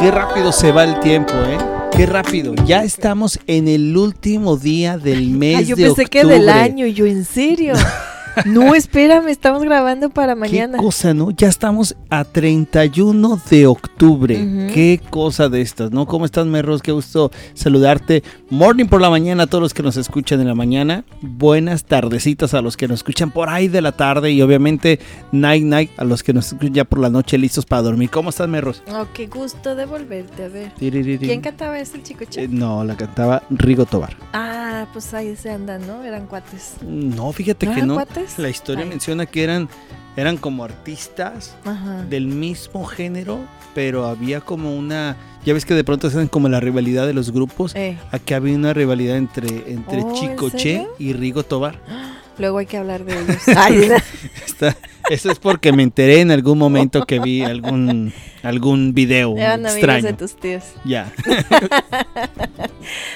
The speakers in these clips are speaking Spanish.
Qué rápido se va el tiempo, ¿eh? Qué rápido. Ya estamos en el último día del mes Ay, yo de pensé que octubre. del año, yo en serio. no, espérame, estamos grabando para mañana. Qué cosa, ¿no? Ya estamos a 31 de octubre. Qué cosa de estas, ¿no? ¿Cómo estás, Merros? Qué gusto saludarte. Morning por la mañana a todos los que nos escuchan en la mañana. Buenas tardecitas a los que nos escuchan por ahí de la tarde. Y obviamente, night, night a los que nos escuchan ya por la noche listos para dormir. ¿Cómo estás, Merros? Oh, qué gusto de volverte a ver. ¿Quién cantaba ese chico Eh, no, la cantaba Rigo Tobar. Ah, pues ahí se andan, ¿no? Eran cuates. No, fíjate ¿No que eran no. cuates? La historia Ay. menciona que eran, eran como artistas Ajá. del mismo género, pero había como una... Ya ves que de pronto hacen como la rivalidad de los grupos. Eh, Aquí había una rivalidad entre, entre Oh, ¿en Chico Che serio? y Rigo Tobar. luego hay que hablar de ellos. Ay, Está- eso es porque me enteré en algún momento que vi algún, algún video eran extraño. de tus tíos. Ya.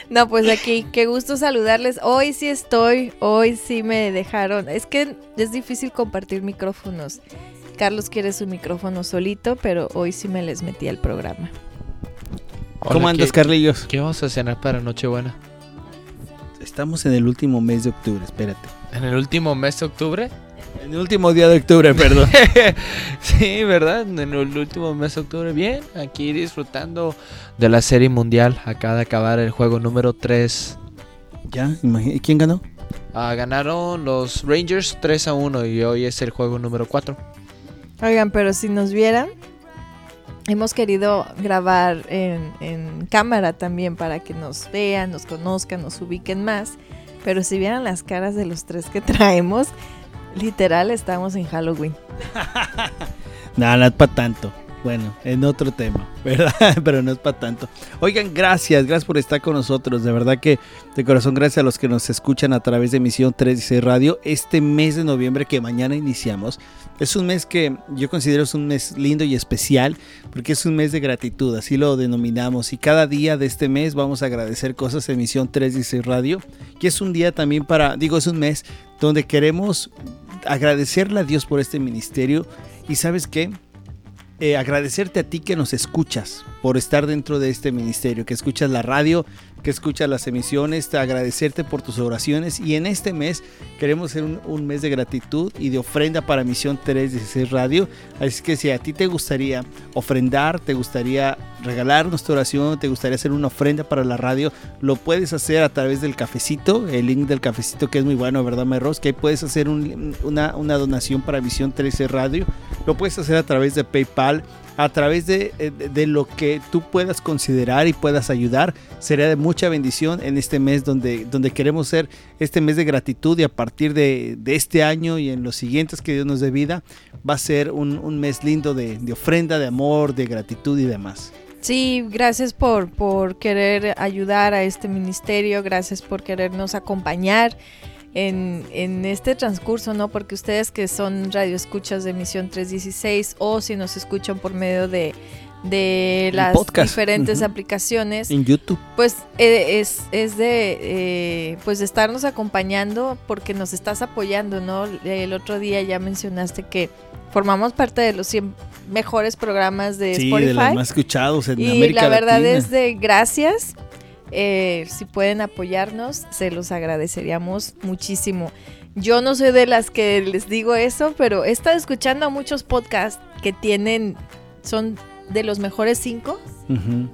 No, pues aquí, qué gusto saludarles. Hoy sí estoy, hoy sí me dejaron. Es que es difícil compartir micrófonos. Carlos quiere su micrófono solito, pero hoy sí me les metí al programa. ¿Cómo Hola, andas, ¿qué, Carlillos? ¿Qué vamos a cenar para Nochebuena? Estamos en el último mes de octubre, espérate. ¿En el último mes de octubre? En el último día de octubre, perdón. sí, ¿verdad? En el último mes de octubre. Bien, aquí disfrutando de la Serie Mundial. Acaba de acabar el juego número 3. ya, ¿quién ganó? Ah, ganaron los Rangers 3 a 1 y hoy es el juego número 4. Oigan, pero si nos vieran, hemos querido grabar en, en cámara también para que nos vean, nos conozcan, nos ubiquen más. Pero si vieran las caras de los tres que traemos, literal estamos en Halloween. Nada, no es para tanto. Bueno, en otro tema, ¿verdad? Pero no es para tanto. Oigan, gracias, gracias por estar con nosotros. De verdad que de corazón gracias a los que nos escuchan a través de emisión 36 Radio. Este mes de noviembre que mañana iniciamos es un mes que yo considero es un mes lindo y especial porque es un mes de gratitud, así lo denominamos. Y cada día de este mes vamos a agradecer cosas en emisión 316 Radio. Y es un día también para, digo, es un mes donde queremos agradecerle a Dios por este ministerio. Y sabes qué? Eh, agradecerte a ti que nos escuchas por estar dentro de este ministerio, que escuchas la radio, que escuchas las emisiones, te agradecerte por tus oraciones y en este mes queremos hacer un, mes de gratitud y de ofrenda para Misión 316 Radio, así que si a ti te gustaría ofrendar, te gustaría regalar nuestra oración, te gustaría hacer una ofrenda para la radio, lo puedes hacer a través del cafecito, el link del cafecito que es muy bueno, ¿verdad, Merros? Que ahí puedes hacer un- una, una donación para Misión 13 Radio, lo puedes hacer a través de PayPal, a través de, eh, de- de lo que tú puedas considerar y puedas ayudar. Sería de mucha bendición en este mes donde, donde queremos ser este mes de gratitud y a partir de, de este año y en los siguientes que Dios nos dé vida, va a ser un, un mes lindo de, de ofrenda, de amor, de gratitud y demás. Sí, gracias por, por querer ayudar a este ministerio, gracias por querernos acompañar en, en este transcurso, ¿no? Porque ustedes que son radioescuchas de Misión 316 o si nos escuchan por medio de, de las diferentes aplicaciones, En YouTube. pues eh, es, es de eh, pues estarnos acompañando porque nos estás apoyando, ¿no? El otro día ya mencionaste que formamos parte de los 100 mejores programas de Sí, Spotify. de los más escuchados en Y América la verdad Latina. es de gracias. Eh, si pueden apoyarnos, se los agradeceríamos muchísimo. Yo no soy de las que les digo eso, pero he estado escuchando a muchos podcasts que tienen, son de los mejores cinco. Ujú.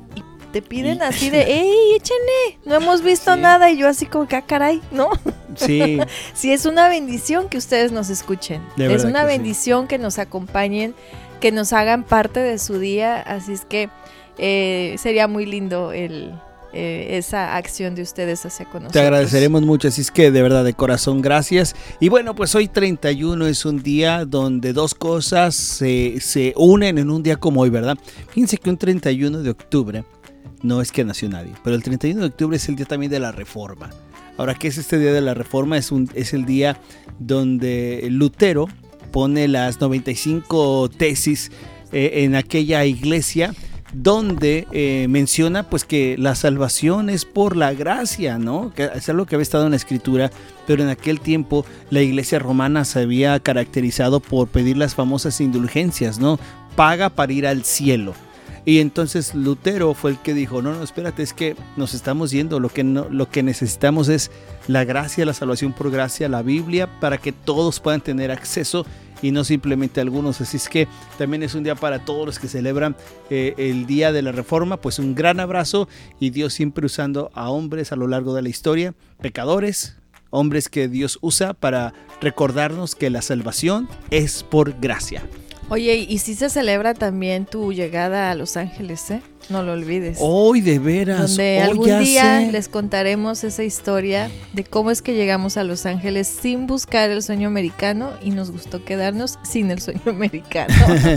Te piden Y- así de, ¡Ey, échenle! No hemos visto Sí. nada. Y yo así como que, ah, caray, ¿no? Sí, Sí, es una bendición que ustedes nos escuchen. De es una que sí. bendición que nos acompañen, que nos hagan parte de su día. Así es que eh, sería muy lindo el, eh, esa acción de ustedes hacia con nosotros. Te agradeceremos mucho, así es que de verdad de corazón gracias. Y bueno, pues hoy 31 es un día donde dos cosas se, se unen en un día como hoy, ¿verdad? Fíjense que un 31 de octubre no es que nació nadie, pero el 31 de octubre es el día también de la reforma. Ahora, ¿qué es este día de la reforma? Es, un, es el día donde Lutero pone las 95 tesis eh, en aquella iglesia donde eh, menciona pues que la salvación es por la gracia, ¿no? Que es algo que había estado en la escritura, pero en aquel tiempo la iglesia romana se había caracterizado por pedir las famosas indulgencias, ¿no? Paga para ir al cielo. Y entonces Lutero fue el que dijo, no, no, espérate, es que nos estamos yendo, lo que, no, lo que necesitamos es la gracia, la salvación por gracia, la Biblia, para que todos puedan tener acceso y no simplemente algunos. Así es que también es un día para todos los que celebran eh, el Día de la Reforma, pues un gran abrazo y Dios siempre usando a hombres a lo largo de la historia, pecadores, hombres que Dios usa para recordarnos que la salvación es por gracia. Oye, y si se celebra también tu llegada a Los Ángeles, ¿eh? No lo olvides. Hoy de veras. Donde hoy algún ya día sé. les contaremos esa historia de cómo es que llegamos a Los Ángeles sin buscar el sueño americano y nos gustó quedarnos sin el sueño americano.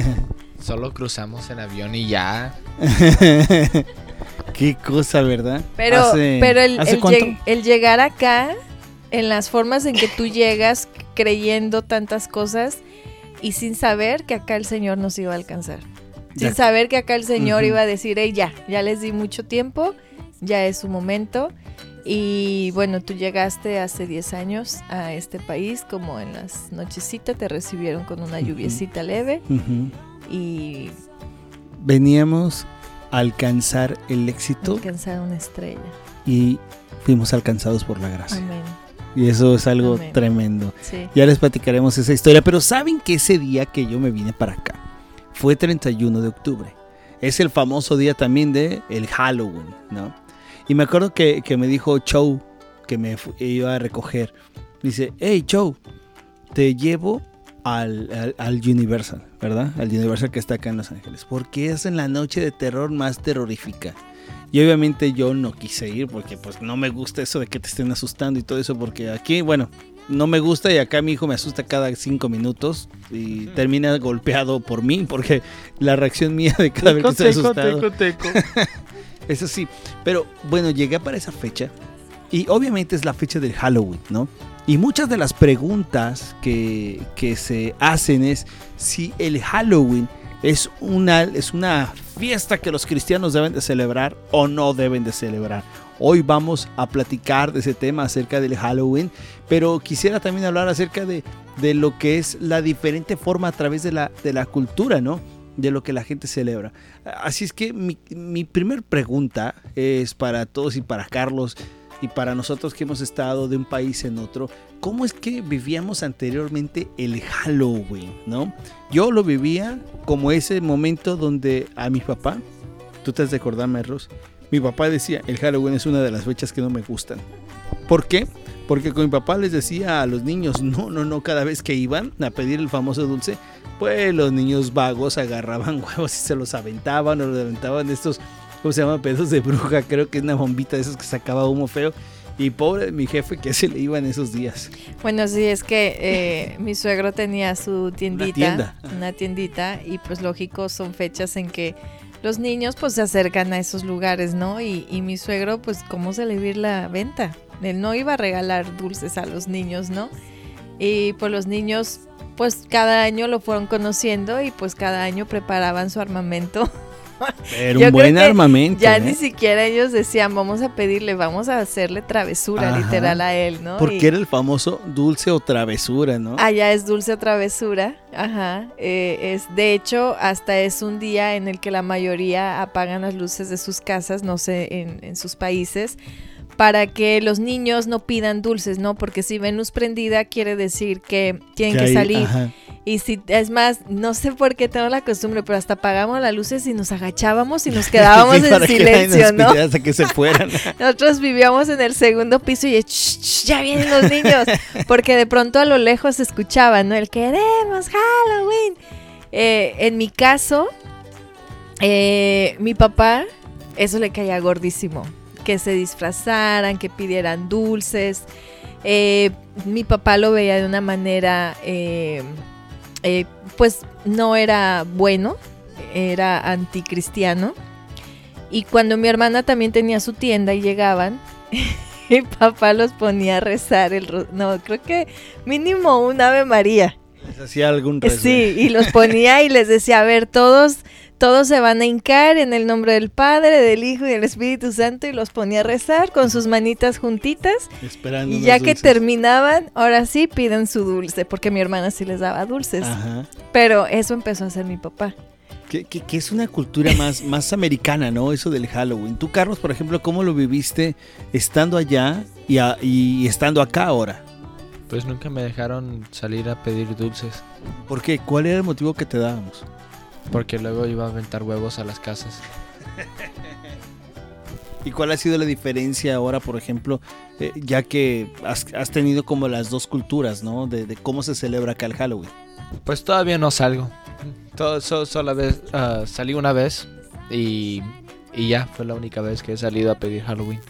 Solo cruzamos en avión y ya. Qué cosa, ¿verdad? Pero, Hace- pero el, ¿hace el cuánto? lleg- el llegar acá, en las formas en que tú llegas creyendo tantas cosas y sin saber que acá el Señor nos iba a alcanzar. Sin Ya. saber que acá el Señor iba a decir, hey, ya, ya les di mucho tiempo, ya es su momento. Y bueno, tú llegaste hace 10 años a este país, como en las nochecitas te recibieron con una lluviecita leve y Veníamos a alcanzar el éxito alcanzaron una estrella. y fuimos alcanzados por la gracia. Amén. Y eso es algo Amén. tremendo. Sí. Ya les platicaremos esa historia, pero saben que ese día que yo me vine para acá fue 31 de octubre. Es el famoso día también de el Halloween, ¿no? Y me acuerdo que, que me dijo Chow, que me iba a recoger. Dice, hey Chow, te llevo al, al- al Universal, ¿verdad? Al Universal que está acá en Los Ángeles. Porque es en la noche de terror más terrorífica. Y obviamente yo no quise ir porque pues no me gusta eso de que te estén asustando y todo eso porque aquí, bueno, no me gusta y acá mi hijo me asusta cada cinco minutos y termina golpeado por mí porque la reacción mía de cada vez que estoy asustado. Eso sí, pero bueno, llegué para esa fecha y obviamente es la fecha del Halloween, ¿no? Y muchas de las preguntas que, que se hacen es si el Halloween es una, es una fiesta que los cristianos deben de celebrar o no deben de celebrar. Hoy vamos a platicar de ese tema acerca del Halloween, pero quisiera también hablar acerca de, de lo que es la diferente forma a través de la, de la cultura, ¿no? De lo que la gente celebra. Así es que mi, mi primer pregunta es para todos y para Carlos y para nosotros que hemos estado de un país en otro, ¿cómo es que vivíamos anteriormente el Halloween, no? Yo lo vivía como ese momento donde a mi papá, tú te has de acordarme, Ros, mi papá decía, el Halloween es una de las fechas que no me gustan. ¿Por qué? Porque con mi papá les decía a los niños, no, no, no, cada vez que iban a pedir el famoso dulce, pues los niños vagos agarraban huevos y se los aventaban o los aventaban estos, ¿cómo se llama? Pedos de bruja, creo que es una bombita de esos que sacaba humo feo. Y pobre de mi jefe que se le iban esos días. Bueno, sí, es que eh, mi suegro tenía su tiendita, tienda. una tiendita, y pues lógico son fechas en que los niños pues se acercan a esos lugares, ¿no? Y, y mi suegro pues cómo se le iba a ir la venta. Él no iba a regalar dulces a los niños, ¿no? Y pues los niños pues cada año lo fueron conociendo y pues cada año preparaban su armamento. Pero un buen armamento. Ya ¿eh? ni siquiera ellos decían, vamos a pedirle, vamos a hacerle travesura Ajá. literal a él, ¿no? Porque Y- era el famoso dulce o travesura, ¿no? Allá es dulce o travesura, ajá. eh, es de hecho hasta es un día en el que la mayoría apagan las luces de sus casas, no sé, en, en sus países, para que los niños no pidan dulces, ¿no? Porque si ven luz prendida quiere decir que tienen que, salir. ajá. Y si es más, no sé por qué tengo la costumbre, pero hasta apagamos las luces y nos agachábamos y nos quedábamos Sí, en silencio, ¿no? hasta que se fueran. Nosotros vivíamos en el segundo piso y "Shh, shh, ya vienen los niños, porque de pronto a lo lejos se escuchaba, ¿no? El queremos Halloween. Eh, en mi caso, eh, mi papá, eso le caía gordísimo, que se disfrazaran, que pidieran dulces. Eh, mi papá lo veía de una manera, eh, eh, pues no era bueno, era anticristiano. Y cuando mi hermana también tenía su tienda y llegaban, mi papá los ponía a rezar el no, creo que mínimo un Ave María. Les hacía algún rezo. Sí, y los ponía y les decía, a ver, todos todos se van a hincar en el nombre del Padre, del Hijo y del Espíritu Santo y los ponía a rezar con sus manitas juntitas Esperando y ya que dulces. terminaban, ahora sí piden su dulce, porque mi hermana sí les daba dulces. Ajá. Pero eso empezó a hacer mi papá. Que, que, es una cultura más, más americana, ¿no? Eso del Halloween. Tú, Carlos, por ejemplo, ¿cómo lo viviste estando allá y, y estando acá ahora? Pues nunca me dejaron salir a pedir dulces. ¿Por qué? ¿Cuál era el motivo que te dábamos? Porque luego iba a aventar huevos a las casas. ¿Y cuál ha sido la diferencia ahora, por ejemplo, eh, ya que has, tenido como las dos culturas, ¿no? De, cómo se celebra acá el Halloween. Pues todavía no salgo. Todo, solo vez, ah, salí una vez y, y ya fue la única vez que he salido a pedir Halloween.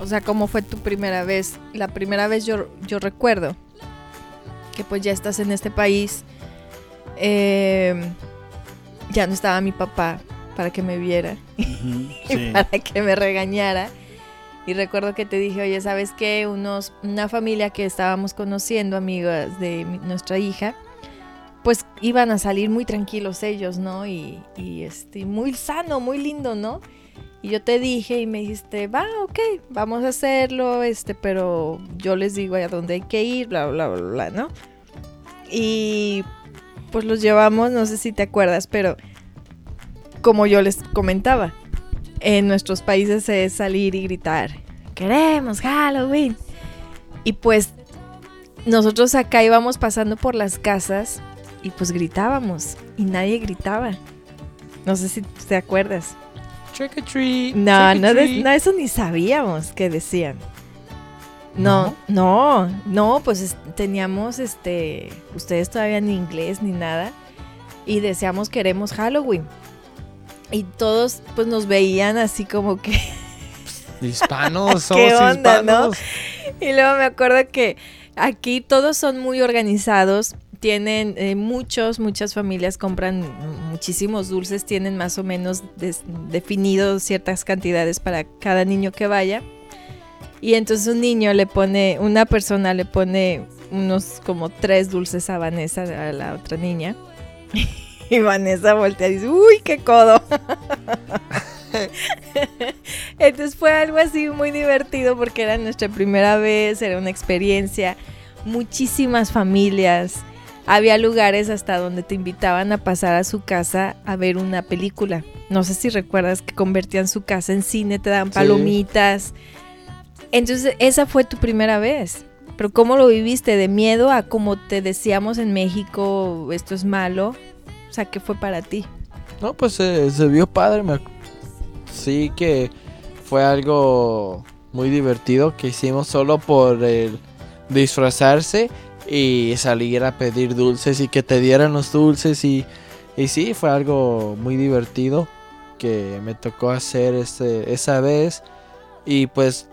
O sea, ¿cómo fue tu primera vez? La primera vez yo, yo recuerdo que pues ya estás en este país. Em, ya no estaba mi papá para que me viera y para que me regañara. Y recuerdo que te dije, oye, ¿sabes qué? Unos, una familia que estábamos conociendo, amigas de nuestra hija, pues iban a salir muy tranquilos ellos, ¿no? Y, y este, muy sano, muy lindo, ¿no? Y yo te dije y me dijiste, va, ok, vamos a hacerlo, este, pero yo les digo a dónde hay que ir, bla, bla, bla, bla, ¿no? Y pues los llevamos, no sé si te acuerdas, pero como yo les comentaba, en nuestros países es salir y gritar, queremos Halloween. Y pues nosotros acá íbamos pasando por las casas y pues gritábamos y nadie gritaba. No sé si te acuerdas. No, no, eso ni sabíamos que decían. No, no, no, pues teníamos este, ustedes todavía ni inglés ni nada y decíamos queremos Halloween. Y todos pues nos veían así como que hispanos, somos hispanos. Y luego me acuerdo que aquí todos son muy organizados tienen eh, muchos, muchas familias compran muchísimos dulces, tienen más o menos definido ciertas cantidades para cada niño que vaya. Y entonces un niño le pone, una persona le pone unos como tres dulces a Vanessa, a la otra niña. Y Vanessa voltea y dice, uy, qué codo. Entonces fue algo así muy divertido porque era nuestra primera vez, era una experiencia. Muchísimas familias, había lugares hasta donde te invitaban a pasar a su casa a ver una película. No sé si recuerdas que convertían su casa en cine, te daban palomitas. Entonces, esa fue tu primera vez. Pero ¿cómo lo viviste? ¿De miedo a como te decíamos en México, esto es malo? O sea, ¿qué fue para ti? No, pues se vio padre. Sí que fue algo muy divertido que hicimos solo por el disfrazarse y salir a pedir dulces y que te dieran los dulces y, y sí, fue algo muy divertido que me tocó hacer este, esa vez. Y pues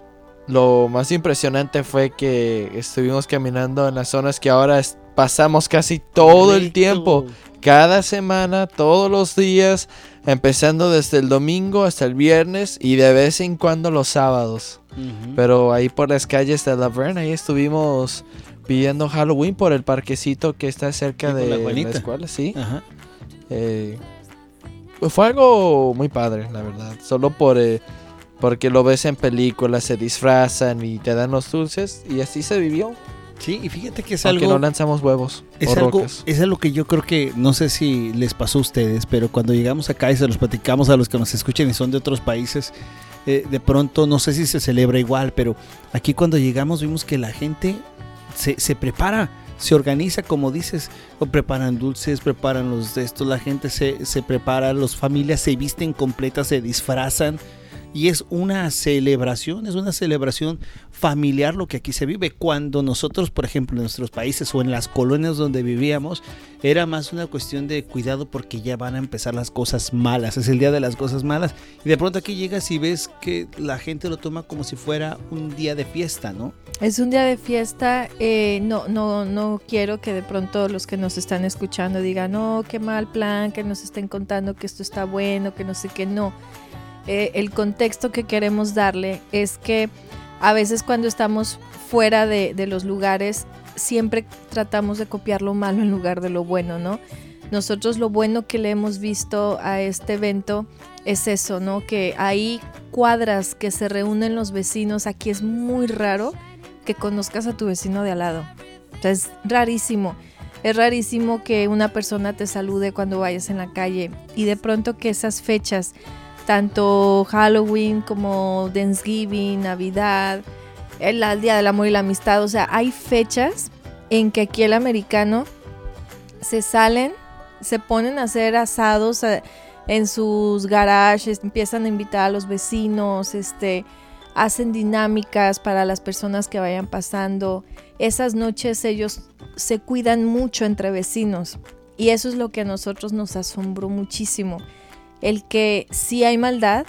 lo más impresionante fue que estuvimos caminando en las zonas que ahora pasamos casi todo el tiempo, cada semana, todos los días, empezando desde el domingo hasta el viernes y de vez en cuando los sábados. Pero ahí por las calles de Laverne, ahí estuvimos pidiendo Halloween por el parquecito que está cerca de la, escuela, sí. Eh, pues fue algo muy padre, la verdad. Solo por eh, porque lo ves en películas, se disfrazan y te dan los dulces y así se vivió. Sí, y fíjate que es Aunque algo. no lanzamos huevos. Es algo, es algo que yo creo que, no sé si les pasó a ustedes, pero cuando llegamos acá y se los platicamos a los que nos escuchan y son de otros países, eh, de pronto no sé si se celebra igual, pero aquí cuando llegamos vimos que la gente se, prepara, se organiza, como dices, preparan dulces, preparan los de estos, la gente se, se prepara, las familias se visten completas, se disfrazan y es una celebración, es una celebración familiar lo que aquí se vive. Cuando nosotros, por ejemplo, en nuestros países o en las colonias donde vivíamos, era más una cuestión de cuidado porque ya van a empezar las cosas malas, es el día de las cosas malas. Y de pronto aquí llegas y ves que la gente lo toma como si fuera un día de fiesta, ¿no? Es un día de fiesta, eh, no, no, no quiero que de pronto los que nos están escuchando digan, no, qué mal plan, que nos estén contando que esto está bueno, que no sé qué, no eh, el contexto que queremos darle es que a veces cuando estamos fuera de, los lugares siempre tratamos de copiar lo malo en lugar de lo bueno, ¿no? Nosotros lo bueno que le hemos visto a este evento es eso, ¿no? Que hay cuadras que se reúnen los vecinos. Aquí es muy raro que conozcas a tu vecino de al lado. es rarísimo Es rarísimo que una persona te salude cuando vayas en la calle y de pronto que esas fechas, tanto Halloween como Thanksgiving, Navidad, el, Día del Amor y la Amistad, o sea, hay fechas en que aquí el americano se salen, se ponen a hacer asados eh, en sus garages, empiezan a invitar a los vecinos, este, hacen dinámicas para las personas que vayan pasando. Esas noches ellos se cuidan mucho entre vecinos y eso es lo que a nosotros nos asombró muchísimo. El que sí hay maldad,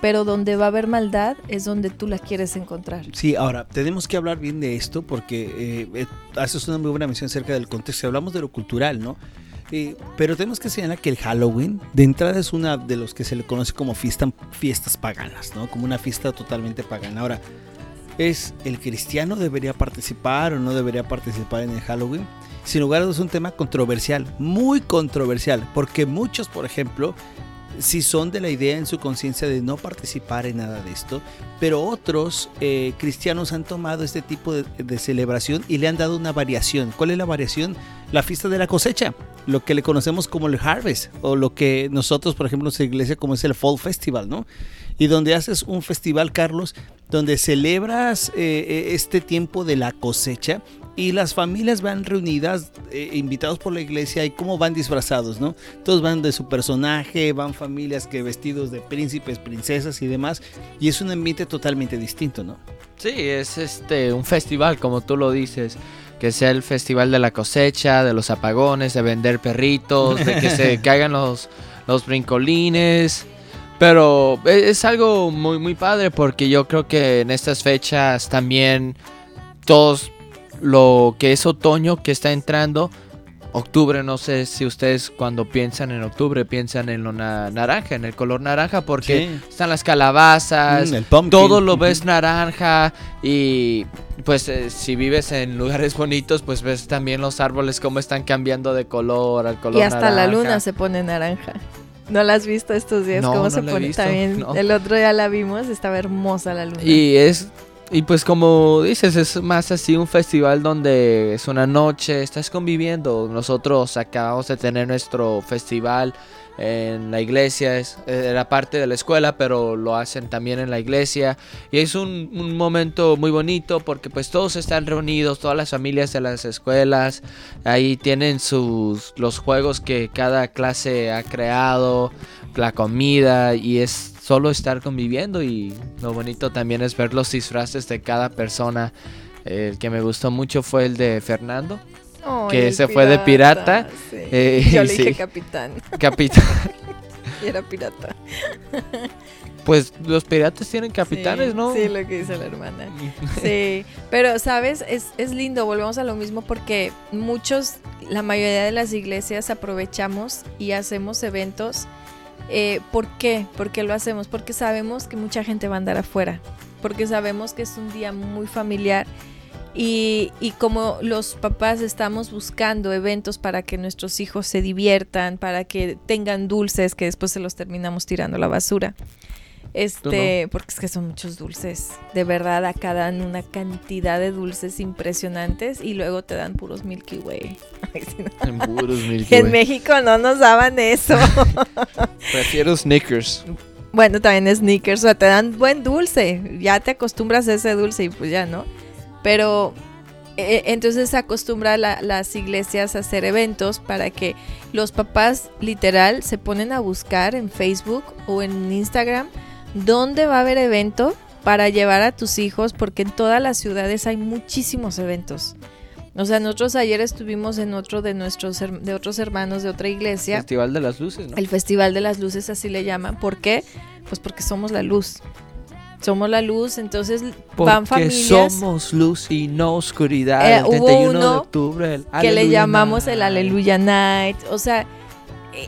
pero donde va a haber maldad es donde tú la quieres encontrar. Sí, ahora, tenemos que hablar bien de esto porque eh, eh, haces una muy buena mención acerca del contexto. Hablamos de lo cultural, ¿no? Eh, pero tenemos que señalar que el Halloween de entrada es una de los que se le conoce como fiesta, fiestas paganas, ¿no? Como una fiesta totalmente pagana. Ahora, ¿es el cristiano debería participar o no debería participar en el Halloween? Sin lugar a dudas es un tema controversial, muy controversial, porque muchos, por ejemplo, si son de la idea en su conciencia de no participar en nada de esto, pero otros eh, cristianos han tomado este tipo de, de, celebración y le han dado una variación. ¿Cuál es la variación? La fiesta de la cosecha, lo que le conocemos como el Harvest, o lo que nosotros, por ejemplo, en nuestra iglesia como es el Fall Festival, ¿no? Y donde haces un festival, Carlos, donde celebras eh, eh este tiempo de la cosecha y las familias van reunidas, eh, invitados por la iglesia, y cómo van disfrazados, ¿no? Todos van de su personaje, van familias que vestidos de príncipes, princesas y demás, y es un ambiente totalmente distinto, ¿no? Sí, es este un festival, como tú lo dices, que sea el festival de la cosecha, de los apagones, de vender perritos, de que se caigan los, los brincolines. Pero e, es algo muy, muy padre porque yo creo que en estas fechas también todos lo que es otoño que está entrando. Octubre, no sé si ustedes cuando piensan en octubre piensan en lo naranja, en el color naranja, porque sí. están las calabazas, mm, todo lo ves naranja y pues eh, si vives en lugares bonitos, pues ves también los árboles cómo están cambiando de color al color Y hasta naranja. la luna se pone naranja. ¿No la has visto estos días? No, ¿Cómo no se la he pone? visto, También no. el otro día la vimos, estaba hermosa la luna. Y es y pues como dices, es más así un festival donde es una noche, estás conviviendo. Nosotros acabamos de tener nuestro festival en la iglesia, es, era parte de la escuela, pero lo hacen también en la iglesia. Y es un, un, momento muy bonito porque pues todos están reunidos, todas las familias de las escuelas, ahí tienen sus los juegos que cada clase ha creado, la comida y es solo estar conviviendo y lo bonito también es ver los disfraces de cada persona. El que me gustó mucho fue el de Fernando, Oh, que se fue de pirata. sí. Eh, Yo le dije sí. capitán capitán. y era pirata. Pues los piratas tienen capitanes, Sí, ¿no? Sí, lo que dice la hermana. Sí, pero sabes, es, es lindo, volvemos a lo mismo porque muchos, la mayoría de las iglesias aprovechamos y hacemos eventos. Eh, ¿Por qué? ¿Por qué lo hacemos? Porque sabemos que mucha gente va a andar afuera, porque sabemos que es un día muy familiar y, y como los papás estamos buscando eventos para que nuestros hijos se diviertan, para que tengan dulces que después se los terminamos tirando a la basura. Este, porque es que son muchos dulces. De verdad, acá dan una cantidad de dulces impresionantes y luego te dan puros Milky Way. Ay, sí, no. En puros Milky En Way. México no nos daban eso. Prefiero Snickers. bueno, también sneakers, o sea, te dan buen dulce. Ya te acostumbras a ese dulce y pues ya, ¿no? Pero eh, entonces se acostumbra la, las iglesias a hacer eventos para que los papás literal se ponen a buscar en Facebook o en Instagram dónde va a haber evento para llevar a tus hijos, porque en todas las ciudades hay muchísimos eventos. O sea, nosotros ayer estuvimos en otro de nuestros de otros hermanos de otra iglesia, Festival de las Luces, ¿no? el Festival de las Luces así le llaman. ¿Por qué? Pues porque somos la luz. Somos la luz, entonces van Porque familias somos luz y no oscuridad. Eh, el hubo 31 de uno octubre. el que le llamamos el Night. Aleluya Night. O sea,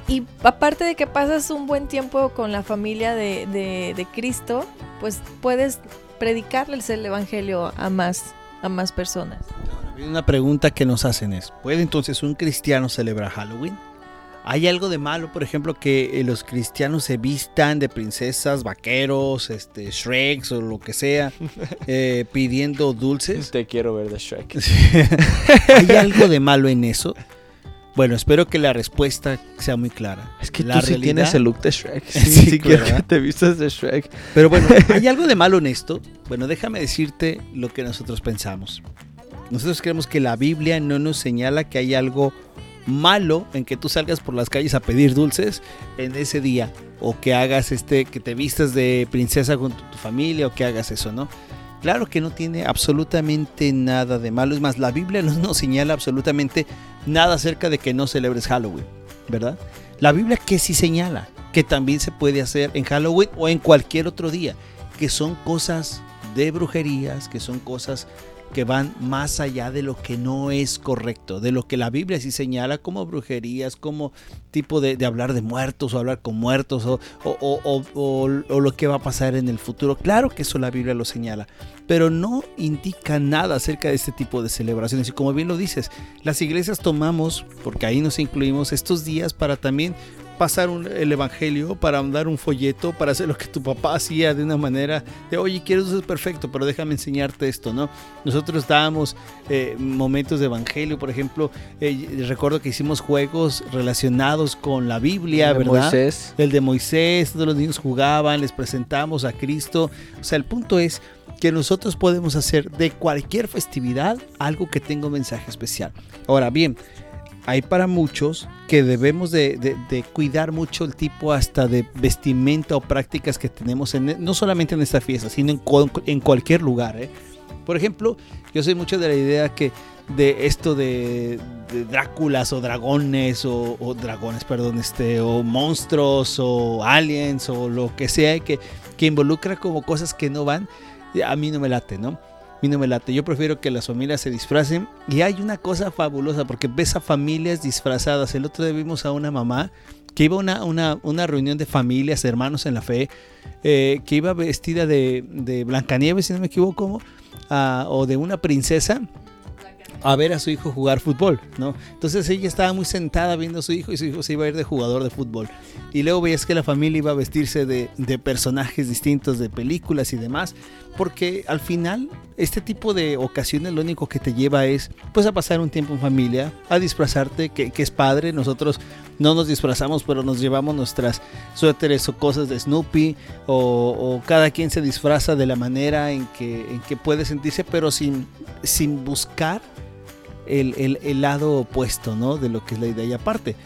y, y aparte de que pasas un buen tiempo con la familia de, de- de Cristo, pues puedes predicarles el Evangelio a más, a más personas. Una pregunta que nos hacen es, ¿puede entonces un cristiano celebrar Halloween? ¿Hay algo de malo, por ejemplo, que eh, los cristianos se vistan de princesas, vaqueros, este, Shreks o lo que sea, eh, pidiendo dulces? Te quiero ver de Shrek. ¿Hay algo de malo en eso? Bueno, espero que la respuesta sea muy clara. Es que la tú sí tienes el look de Shrek. Sí, Sí, sí quiero te vistas de Shrek. Pero bueno, ¿hay algo de malo en esto? Bueno, déjame decirte lo que nosotros pensamos. Nosotros creemos que la Biblia no nos señala que hay algo malo en que tú salgas por las calles a pedir dulces en ese día o que hagas este que te vistas de princesa con tu, familia o que hagas eso, ¿no? Claro que no tiene absolutamente nada de malo. Es más, la Biblia no nos señala absolutamente nada acerca de que no celebres Halloween, ¿verdad? La Biblia que sí señala que también se puede hacer en Halloween o en cualquier otro día, que son cosas de brujerías, que son cosas que van más allá de lo que no es correcto, de lo que la Biblia sí señala como brujerías, como tipo de, hablar de muertos o hablar con muertos o- o lo que va a pasar en el futuro. Claro que eso la Biblia lo señala, pero no indica nada acerca de este tipo de celebraciones. Y como bien lo dices, las iglesias tomamos, porque ahí nos incluimos, estos días para también pasar un- el evangelio, para dar un folleto, para hacer lo que tu papá hacía de una manera de, oye, quieres es perfecto, pero déjame enseñarte esto, ¿no? Nosotros dábamos eh, momentos de evangelio, por ejemplo, eh, recuerdo que hicimos juegos relacionados con la Biblia, De ¿verdad? Moisés. el de Moisés, todos los niños jugaban, les presentamos a Cristo. O sea, el punto es que nosotros podemos hacer de cualquier festividad algo que tenga un mensaje especial. Ahora bien, hay para muchos que debemos de, cuidar mucho el tipo hasta de vestimenta o prácticas que tenemos, en, no solamente en esta fiesta, sino en, cual- en cualquier lugar. ¿eh? Por ejemplo, yo soy mucho de la idea que de esto de, Dráculas o dragones o, o dragones, perdón, este, o monstruos o aliens o lo que sea que, que involucra como cosas que no van, a mí no me late, ¿no? Mí no me late. Yo prefiero que las familias se disfracen. Y hay una cosa fabulosa porque ves a familias disfrazadas. El otro día vimos a una mamá que iba a una, una, reunión de familias, hermanos en la fe, eh, que iba vestida de, de Blancanieves, si no me equivoco, o de una princesa a ver a su hijo jugar fútbol, ¿no? Entonces ella estaba muy sentada viendo a su hijo y su hijo se iba a ir de jugador de fútbol. Y luego veías que la familia iba a vestirse de, de personajes distintos de películas y demás, porque al final este tipo de ocasiones lo único que te lleva es pues a pasar un tiempo en familia, a disfrazarte, que, es padre. Nosotros no nos disfrazamos, pero nos llevamos nuestras suéteres o cosas de Snoopy, o, o cada quien se disfraza de la manera en que, en que puede sentirse, pero sin, sin buscar el, lado opuesto, ¿no? De lo que es la idea. Y aparte,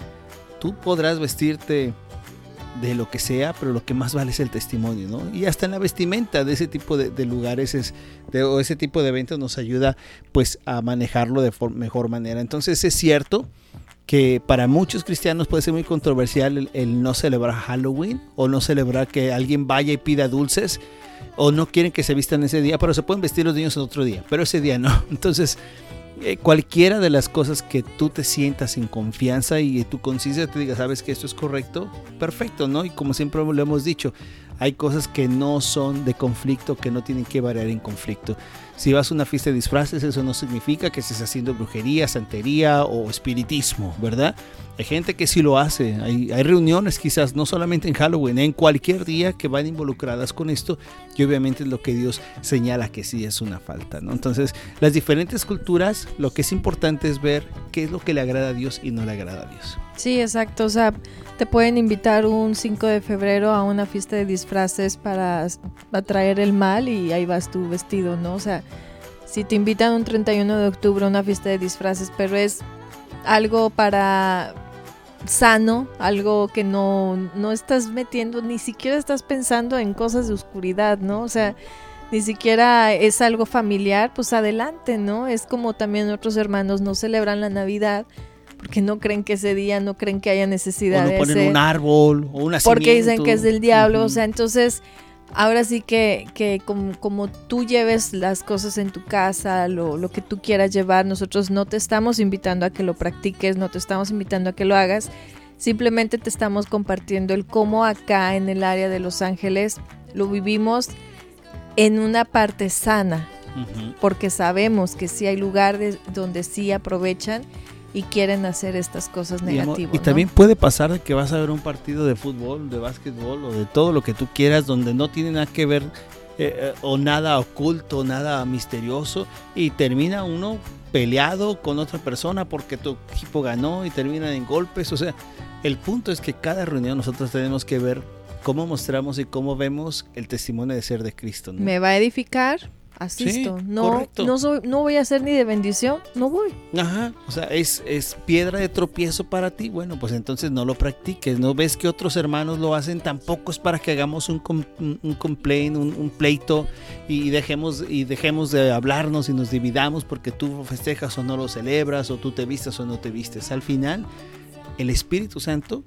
tú podrás vestirte de lo que sea, pero lo que más vale es el testimonio, ¿no? Y hasta en la vestimenta de ese tipo de, lugares es, de- o ese tipo de eventos nos ayuda pues a manejarlo de mejor manera. Entonces es cierto que para muchos cristianos puede ser muy controversial el, el no celebrar Halloween o no celebrar que alguien vaya y pida dulces o no quieren que se vistan ese día, pero se pueden vestir los niños en otro día, pero ese día no. Entonces, eh, cualquiera de las cosas que tú te sientas en confianza y tu conciencia te diga, sabes que esto es correcto, perfecto, ¿no? Y como siempre lo hemos dicho, hay cosas que no son de conflicto, que no tienen que variar en conflicto. Si vas a una fiesta de disfraces, eso no significa que estés haciendo brujería, santería o espiritismo, ¿verdad? Hay gente que sí lo hace. Hay, hay reuniones quizás, no solamente en Halloween, en cualquier día que van involucradas con esto. Y obviamente es lo que Dios señala que sí es una falta, ¿no? Entonces, las diferentes culturas, lo que es importante es ver qué es lo que le agrada a Dios y no le agrada a Dios. Sí, exacto. O sea, te pueden invitar un 5 de febrero a una fiesta de disfraces para s- atraer el mal y ahí vas tú vestido, ¿no? O sea, si te invitan un 31 de octubre a una fiesta de disfraces, pero es algo para sano, algo que no, no estás metiendo, ni siquiera estás pensando en cosas de oscuridad, ¿no? O sea, ni siquiera es algo familiar, pues adelante, ¿no? Es como también otros hermanos no celebran la Navidad porque no creen que ese día, no creen que haya O necesidad no de ponen un árbol o una porque dicen que es del diablo, o sea, entonces ahora sí que, que como, como tú lleves las cosas en tu casa, lo, lo que tú quieras llevar, nosotros no te estamos invitando a que lo practiques, no te estamos invitando a que lo hagas, simplemente te estamos compartiendo el cómo acá en el área de Los Ángeles lo vivimos en una parte sana, porque sabemos que sí hay lugares donde sí aprovechan y quieren hacer estas cosas negativas. Y también puede pasar de que vas a ver un partido de fútbol, de básquetbol o de todo lo que tú quieras donde no tiene nada que ver eh, eh, o nada oculto, nada misterioso y termina uno peleado con otra persona porque tu equipo ganó y termina en golpes. O sea, el punto es que cada reunión nosotros tenemos que ver cómo mostramos y cómo vemos el testimonio de ser de Cristo. Me va a edificar, asisto. no, no, soy, no voy a ser ni de bendición, no voy. Ajá, o sea, es, es piedra de tropiezo para ti. Bueno, pues entonces no lo practiques. No ves que otros hermanos lo hacen, tampoco es para que hagamos un, un, complaint, un, pleito y dejemos, y dejemos de hablarnos y nos dividamos porque tú festejas o no lo celebras, o tú te vistes o no te vistes. Al final, el Espíritu Santo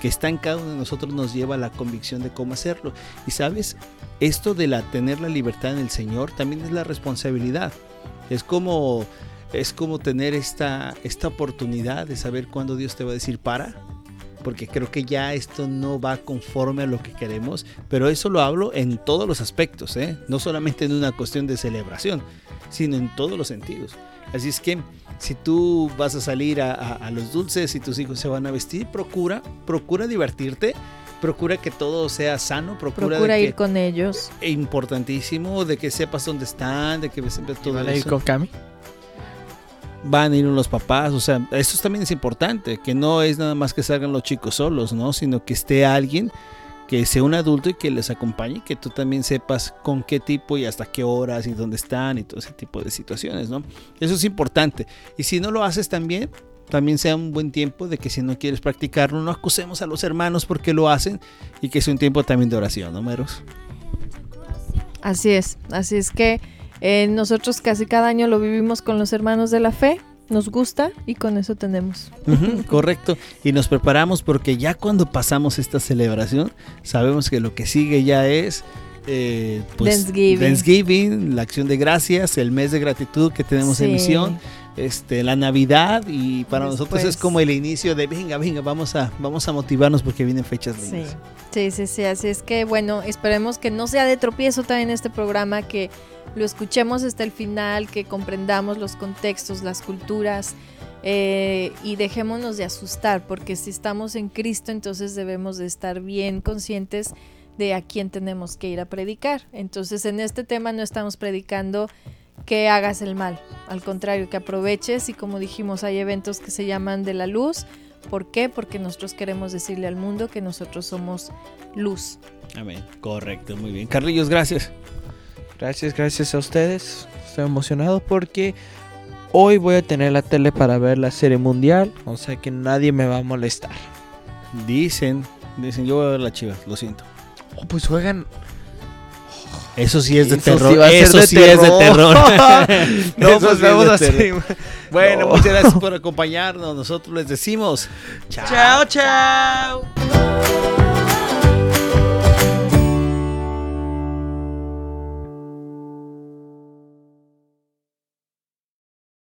que está en cada uno de nosotros nos lleva a la convicción de cómo hacerlo. Y sabes, esto de la tener la libertad en el Señor también es la responsabilidad. Es como es como tener esta esta oportunidad de saber cuándo Dios te va a decir para, porque creo que ya esto no va conforme a lo que queremos, pero eso lo hablo en todos los aspectos, ¿eh? no solamente en una cuestión de celebración, sino en todos los sentidos. Así es que si tú vas a salir a, los dulces y tus hijos se van a vestir, procura, procura divertirte, procura que todo sea sano, procura, ir con ellos. Es importantísimo de que sepas dónde están, de que siempre todo ¿Van a ir con Cami? Van a ir los papás, o sea, eso también es importante, que no es nada más que salgan los chicos solos, ¿no? Sino que esté alguien que sea un adulto y que les acompañe, que tú también sepas con qué tipo y hasta qué horas y dónde están y todo ese tipo de situaciones, ¿no? Eso es importante. Y si no lo haces también, también sea un buen tiempo de que si no quieres practicarlo, no acusemos a los hermanos porque lo hacen y que es un tiempo también de oración, ¿no, Meros? Así es, así es que eh, nosotros casi cada año lo vivimos con los hermanos de la fe nos gusta y con eso tenemos. correcto. Y nos preparamos porque ya cuando pasamos esta celebración, sabemos que lo que sigue ya es eh, pues, Thanksgiving. la acción de gracias, el mes de gratitud que tenemos en misión, este, la Navidad y para nosotros es como el inicio de venga, venga, vamos a, vamos a motivarnos porque vienen fechas lindas. Sí. sí, sí, sí, así es que bueno, esperemos que no sea de tropiezo también este programa, que lo escuchemos hasta el final, que comprendamos los contextos, las culturas eh, y dejémonos de asustar, porque si estamos en Cristo entonces debemos de estar bien conscientes de a quién tenemos que ir a predicar. Entonces en este tema no estamos predicando que hagas el mal, al contrario, que aproveches y como dijimos hay eventos que se llaman de la luz. ¿Por qué? Porque nosotros queremos decirle al mundo que nosotros somos luz. Amén. Correcto, muy bien. Carrillos, gracias. Gracias, gracias a ustedes. Estoy emocionado porque hoy voy a tener la tele para ver la serie mundial. O sea que nadie me va a molestar. Dicen, dicen, yo voy a ver la chivas, lo siento. Oh, pues juegan. Eso sí es de terror. Eso sí es de terror. no, pues vamos a hacer. Bueno, muchas gracias por acompañarnos. Nosotros les decimos chao, chao. chao.